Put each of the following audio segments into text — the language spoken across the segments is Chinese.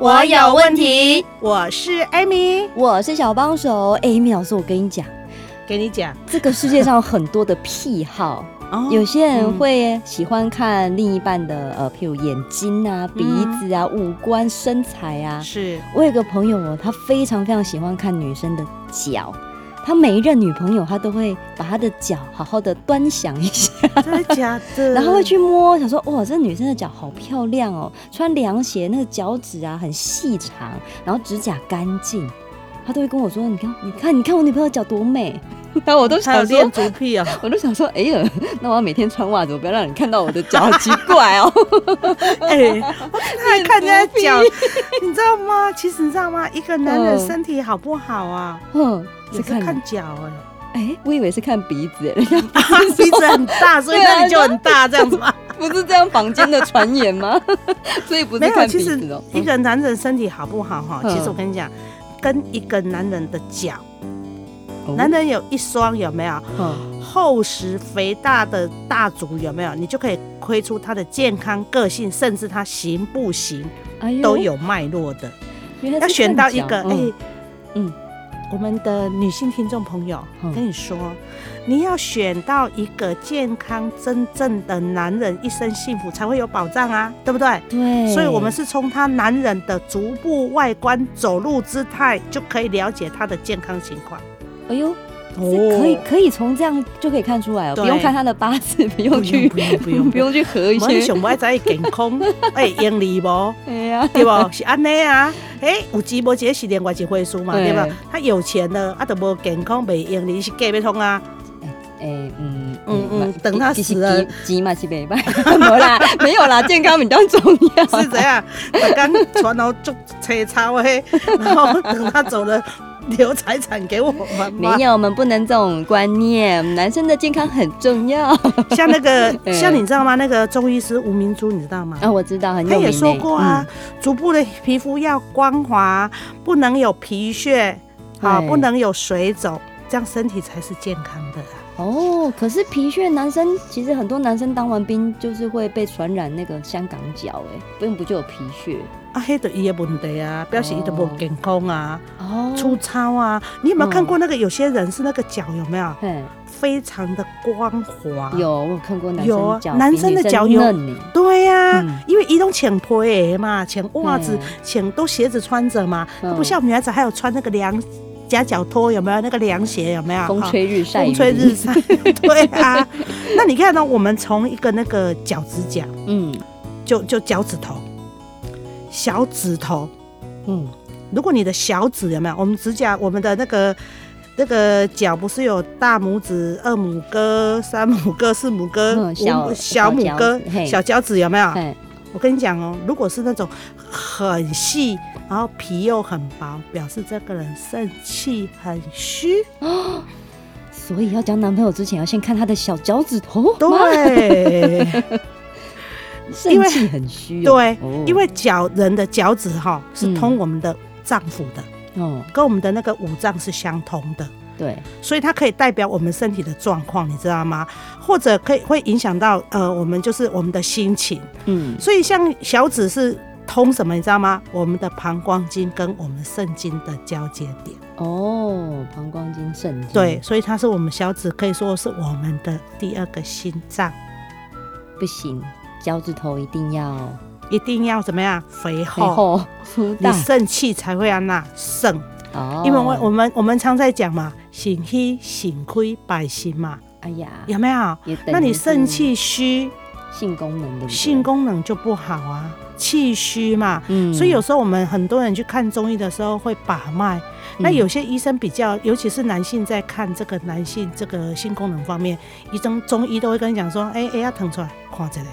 我有问题，我是 Amy，我是小帮手。Amy 老师，我跟你讲，给你讲，这个世界上有很多的癖好，哦、有些人会喜欢看另一半的呃，譬如眼睛啊、鼻子啊、五官、身材啊。是。我有个朋友哦，他非常非常喜欢看女生的脚。他每一任女朋友，他都会把他的脚好好的端详一下，真的假的？然后会去摸，想说哇，这女生的脚好漂亮哦，穿凉鞋，那个脚趾啊很细长，然后指甲干净，他都会跟我说，你看，你看，你看我女朋友脚多美。然后我都想说，足癖啊，我都想说，哎呀，那我要每天穿袜子，我不要让你看到我的脚，好奇怪哦。哎、欸，我看看人家脚，你知道吗？其实你知道吗？一个男人身体好不好啊？嗯。是看脚哎，哎，我以为是看鼻子，人家鼻子很大，所以那里就很大这样子吗？不是这样坊间的传言吗？所以不是看鼻子。其实一个男人身体好不好哈，其实我跟你讲，跟一个男人的脚，男人有一双有没有？厚实肥大的大足有没有？你就可以窥出他的健康个性，甚至他行不行都有脉络的。要选到一个哎，嗯。我们的女性听众朋友，跟你说，你要选到一个健康、真正的男人，一生幸福才会有保障啊，对不对？对。所以，我们是从他男人的足部外观、走路姿态，就可以了解他的健康情况。哎呦。哦，可以可以从这样就可以看出来哦，不用看他的八字，不用去不用不用不用去合一些。你想不爱在健康，哎，盈利不？哎呀，对不？是安内啊，哎，有钱无钱是另外一回事嘛，对吧？他有钱了，啊，都无健康，没盈利是假要通啊。哎，嗯嗯嗯，等他死了，急嘛是没办法，没啦，没有啦，健康比较重要。是这样，刚传到做车超嘿，然后等他走了。留财产给我们吗？没有，我们不能这种观念。男生的健康很重要。像那个，像你知道吗？那个中医师吴明珠，你知道吗？啊，我知道，很有名。他也说过啊，足部的皮肤要光滑，不能有皮屑，啊，不能有水肿，这样身体才是健康的。哦，可是皮屑，男生其实很多男生当完兵就是会被传染那个香港脚，哎，并不就有皮屑。啊，黑的伊的问题啊，表示伊都不健康啊，哦，粗糙啊。你有没有看过那个有些人是那个脚有没有？嗯，非常的光滑。有，我有看过男生脚，男生的脚有。对呀，因为伊种浅皮嘛，浅袜子，浅都鞋子穿着嘛，不像女孩子还有穿那个凉夹脚拖，有没有？那个凉鞋有没有？风吹日晒，风吹日晒。对啊，那你看到我们从一个那个脚趾甲，嗯，就就脚趾头。小指头，嗯，如果你的小指有没有？我们指甲，我们的那个那个脚不是有大拇指、二拇哥、三拇哥、四拇哥、嗯、小小拇哥、小脚趾有没有？我跟你讲哦，如果是那种很细，然后皮又很薄，表示这个人肾气很虚哦。所以要交男朋友之前，要先看他的小脚趾头。对。肾气很虚，对，因为脚人的脚趾哈是通我们的脏腑的，哦，跟我们的那个五脏是相通的，对，所以它可以代表我们身体的状况，你知道吗？或者可以会影响到呃，我们就是我们的心情，嗯，所以像小指是通什么，你知道吗？我们的膀胱经跟我们肾经的交接点，哦，膀胱经、肾经，对，所以它是我们小指可以说是我们的第二个心脏，不行。脚趾头一定要，一定要怎么样？肥厚，你肾气才会让那盛。哦，因为我我们我们常在讲嘛，肾虚肾亏百心嘛。哎呀，有没有？那你肾气虚，性功能的性功能就不好啊，气虚嘛。嗯，所以有时候我们很多人去看中医的时候会把脉，那有些医生比较，尤其是男性在看这个男性这个性功能方面，医生中医都会跟你讲说，哎哎，要腾出来，看这个。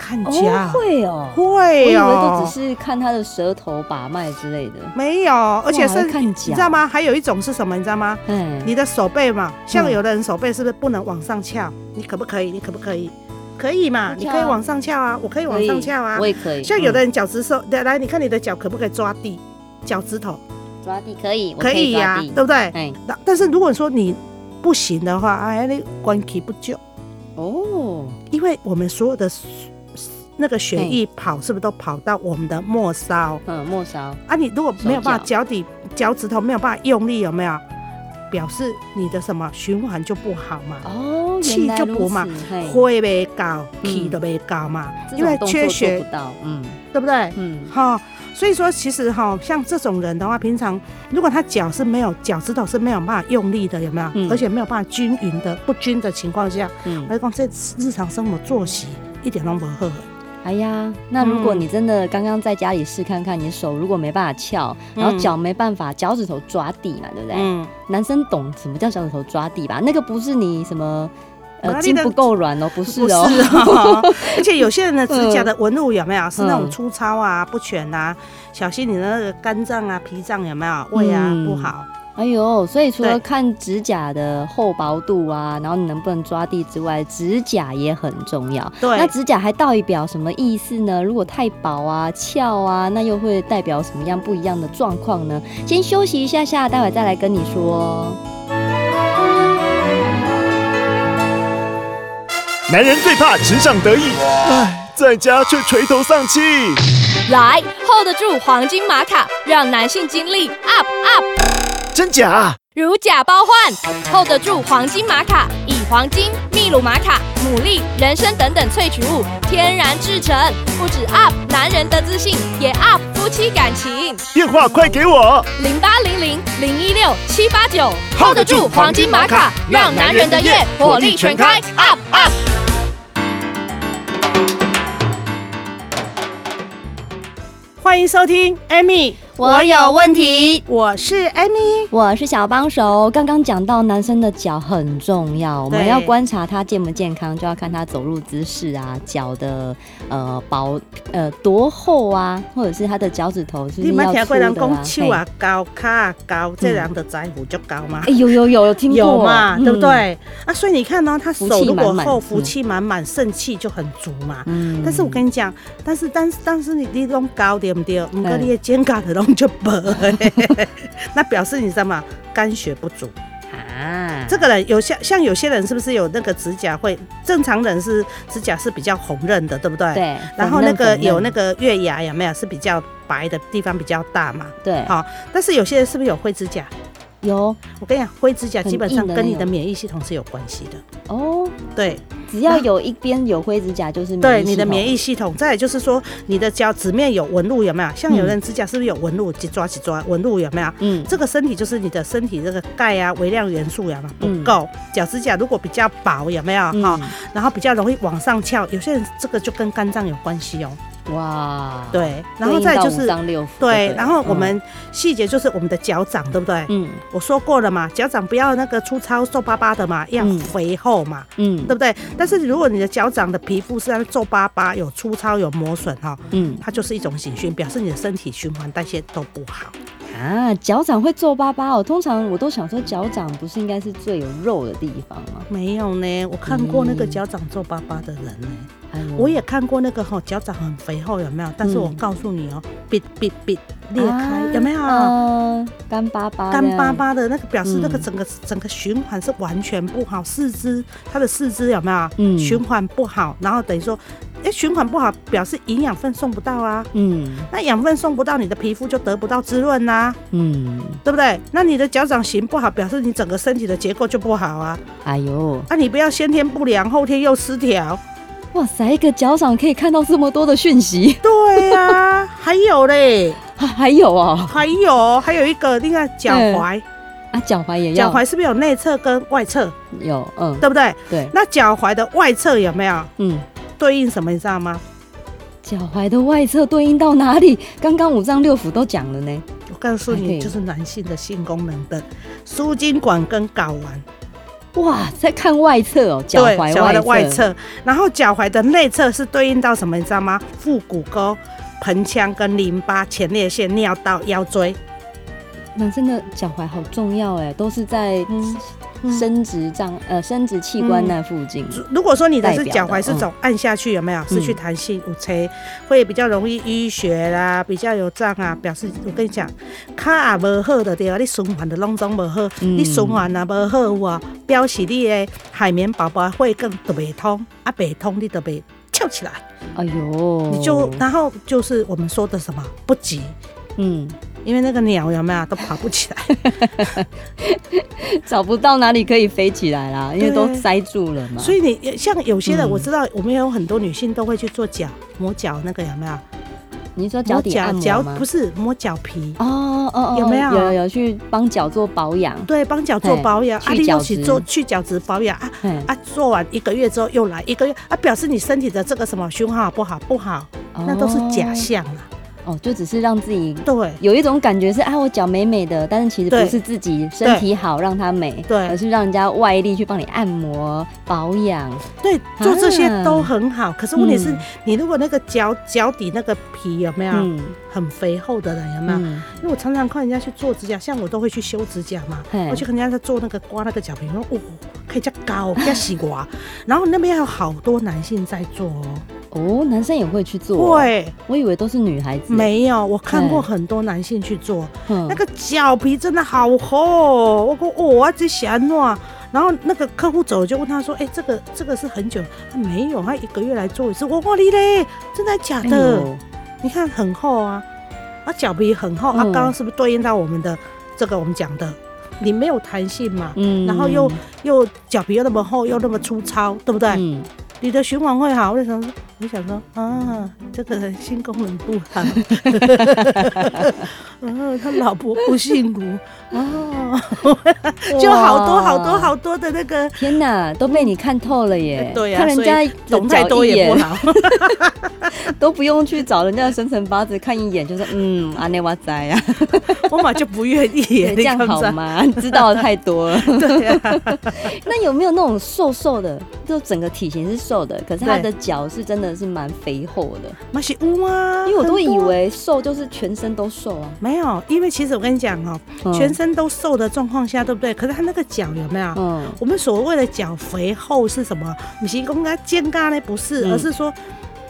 看脚会哦，会哦，我以为都只是看他的舌头把脉之类的，没有，而且是你知道吗？还有一种是什么？你知道吗？嗯，你的手背嘛，像有的人手背是不是不能往上翘？你可不可以？你可不可以？可以嘛？你可以往上翘啊，我可以往上翘啊，我也可以。像有的人脚趾手，来，你看你的脚可不可以抓地？脚趾头抓地可以，可以呀，对不对？哎，但是如果说你不行的话，哎，那关系不久哦，因为我们所有的。那个血液跑是不是都跑到我们的末梢？嗯，末梢啊，你如果没有办法脚底脚趾头没有办法用力，有没有？表示你的什么循环就不好嘛？哦，气就不嘛，会没高，气都没高嘛，因为缺血，嗯，对不对？嗯，好，所以说其实哈，像这种人的话，平常如果他脚是没有脚趾头是没有办法用力的，有没有？而且没有办法均匀的不均的情况下，嗯，我讲这日常生活作息一点都不好。哎呀，那如果你真的刚刚在家里试看看，你手如果没办法翘，然后脚没办法，脚趾头抓地嘛，对不对？嗯。男生懂什么叫脚趾头抓地吧？那个不是你什么呃筋不够软哦，不是哦。而且有些人的指甲的纹路有没有是那种粗糙啊、不全啊？小心你的那个肝脏啊、脾脏有没有胃啊不好？哎呦，所以除了看指甲的厚薄度啊，然后你能不能抓地之外，指甲也很重要。对，那指甲还代表什么意思呢？如果太薄啊、翘啊，那又会代表什么样不一样的状况呢？先休息一下下，待会再来跟你说。男人最怕职场得意，唉，在家却垂头丧气。来，hold 得住黄金玛卡，让男性精力 up up。真假？如假包换，hold 得住黄金玛卡，以黄金、秘鲁玛卡、牡蛎、人参等等萃取物天然制成，不止 up 男人的自信，也 up 夫妻感情。电话快给我，零八零零零一六七八九，hold 得住黄金玛卡，让男人的夜火力全开，up up。欢迎收听，Amy。我有问题，我是 Amy，我是小帮手。刚刚讲到男生的脚很重要，我们要观察他健不健康，就要看他走路姿势啊，脚的呃薄呃多厚啊，或者是他的脚趾头是不是要粗的啊？你听过人讲手啊高，脚啊高，这样的在乎就高吗？哎，有有有有听过有嘛，对不对？啊，所以你看呢，他手如果厚，福气满满，肾气就很足嘛。嗯。但是我跟你讲，但是但是但是你你拢高对不对？不过你的肩胛的拢。就薄，那表示你知道吗？肝血不足啊。这个人有像像有些人是不是有那个指甲会？正常人是指甲是比较红润的，对不对？对。然后那个有那个月牙有没有？是比较白的地方比较大嘛？对。好，但是有些人是不是有灰指甲？有。我跟你讲，灰指甲基本上跟你的免疫系统是有关系的。哦，对。只要有一边有灰指甲，就是对你的免疫系统。再就是说，你的脚趾面有纹路有没有？像有人指甲是不是有纹路？几抓几抓纹路有没有？嗯，这个身体就是你的身体这个钙啊、微量元素有没有不够？脚趾甲如果比较薄有没有？哈，然后比较容易往上翘，有些人这个就跟肝脏有关系哦。哇，对，然后再就是对，然后我们细节就是我们的脚掌，对不对？嗯，我说过了嘛，脚掌不要那个粗糙皱巴巴的嘛，要肥厚嘛，嗯，对不对？但是如果你的脚掌的皮肤是皱巴巴、有粗糙、有磨损哈，嗯，它就是一种警讯，表示你的身体循环代谢都不好啊。脚掌会皱巴巴哦，通常我都想说脚掌不是应该是最有肉的地方吗？没有呢，我看过那个脚掌皱巴巴的人呢。我也看过那个哈脚掌很肥厚有没有？但是我告诉你哦，哔哔哔裂开有没有？干巴巴干巴巴的那个表示那个整个整个循环是完全不好，四肢它的四肢有没有？嗯，循环不好，然后等于说，哎，循环不好表示营养分送不到啊。嗯，那养分送不到，你的皮肤就得不到滋润呐。嗯，对不对？那你的脚掌型不好，表示你整个身体的结构就不好啊。哎呦，那你不要先天不良，后天又失调。哇塞，一个脚掌可以看到这么多的讯息。对 呀、啊，还有嘞，还有哦，还有，还有一个，你看脚踝啊，脚踝也要，脚踝是不是有内侧跟外侧？有，嗯，对不对？对。那脚踝的外侧有没有？嗯，对应什么？你知道吗？脚踝的外侧对应到哪里？刚刚五脏六腑都讲了呢。我告诉你，就是男性的性功能的输精管跟睾丸。哇，在看外侧哦，脚踝脚踝的外侧，然后脚踝的内侧是对应到什么？你知道吗？腹股沟、盆腔跟淋巴、前列腺、尿道、腰椎。男生的脚踝好重要哎，都是在生殖脏呃生殖器官那附近。如果说你的是脚踝是走按下去，有没有失去弹性？五车会比较容易淤血啦，比较有胀啊，表示我跟你讲，卡也无好的对啊，你循环的拢总无好，你循环啊无好哇，表示你的海绵宝宝会更特别通啊，别通你特别翘起来。哎呦，你就然后就是我们说的什么不急，嗯。因为那个鸟有没有都爬不起来，找不到哪里可以飞起来啦，因为都塞住了嘛。所以你像有些人，我知道我们有很多女性都会去做脚磨脚，那个有没有？你说脚底按摩脚不是磨脚皮哦哦，有没有？有有去帮脚做保养？对，帮脚做保养，去角质做去角质保养啊啊！做完一个月之后又来一个月啊，表示你身体的这个什么循环好不好？不好，那都是假象啊。哦，就只是让自己对。有一种感觉是，啊，我脚美美的，但是其实不是自己身体好让它美，对，而是让人家外力去帮你按摩保养。对，做这些都很好。可是问题是，你如果那个脚脚底那个皮有没有很肥厚的人有没有？因为我常常看人家去做指甲，像我都会去修指甲嘛，我去看人家在做那个刮那个脚皮，说哦，可以加高加细刮，然后那边还有好多男性在做哦。哦，男生也会去做？对，我以为都是女孩子。没有，我看过很多男性去做，那个脚皮真的好厚。我讲，哦，我，这啥弄？然后那个客户走，就问他说：“哎，这个这个是很久？他没有，他一个月来做一次。我哇你嘞，真的假的？你看很厚啊，啊，脚皮很厚。啊，刚刚是不是对应到我们的这个我们讲的，你没有弹性嘛？嗯，然后又又脚皮又那么厚，又那么粗糙，对不对？嗯。”你的循环会好，为什么说？我想说啊，这个人性功能不好，啊，他老婆不幸福哦，就好多好多好多的那个，天哪，都被你看透了耶！对呀，看人家懂太多也不好，都不用去找人家的生辰八字看一眼，就是嗯，阿内瓦仔呀，我嘛就不愿意，这样好吗？你知道的太多了，对呀。那有没有那种瘦瘦的，就整个体型是瘦的，可是他的脚是真的是蛮肥厚的，那是乌啊，因为我都以为瘦就是全身都瘦啊，没有，因为其实我跟你讲哦，全身都瘦的状况下，对不对？可是他那个脚有没有？嗯，我们所谓的脚肥厚是什么？不是公他肩胛呢？不是，而是说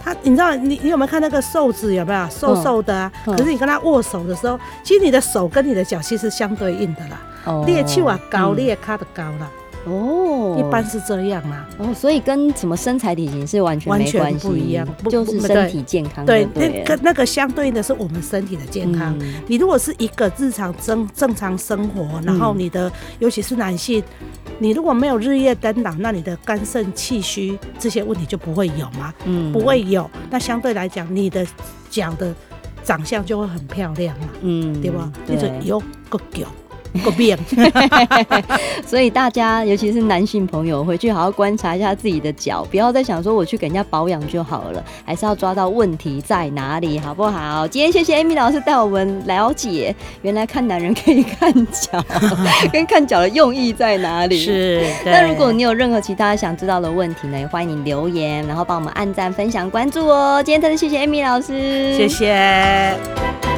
他，你知道，你你有没有看那个瘦子有没有瘦瘦的啊？可是你跟他握手的时候，其实你的手跟你的脚其实相对应的啦，腋翘啊高，腋卡的高了。哦，一般是这样嘛。哦，所以跟什么身材体型是完全完全不一样，就是身体健康对。对，那个那个相对应的是我们身体的健康。嗯、你如果是一个日常正正常生活，然后你的、嗯、尤其是男性，你如果没有日夜颠倒，那你的肝肾气虚这些问题就不会有嘛。嗯，不会有。那相对来讲，你的脚的长相就会很漂亮嘛。嗯，对吧？对，有个脚。不变，所以大家尤其是男性朋友回去好好观察一下自己的脚，不要再想说我去给人家保养就好了，还是要抓到问题在哪里，好不好？今天谢谢 Amy 老师带我们了解，原来看男人可以看脚，跟看脚的用意在哪里。是，那如果你有任何其他想知道的问题呢，也欢迎你留言，然后帮我们按赞、分享、关注哦。今天特别谢谢 Amy 老师，谢谢。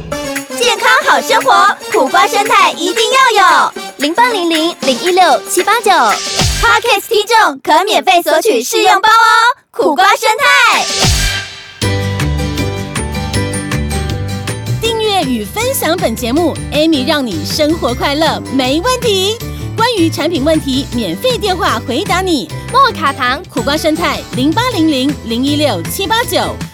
健康好生活，苦瓜生态一定要有。零八零零零一六七八九，Podcast 听众可免费索取试用包哦。苦瓜生态，订阅与分享本节目，Amy 让你生活快乐没问题。关于产品问题，免费电话回答你。莫卡糖苦瓜生态零八零零零一六七八九。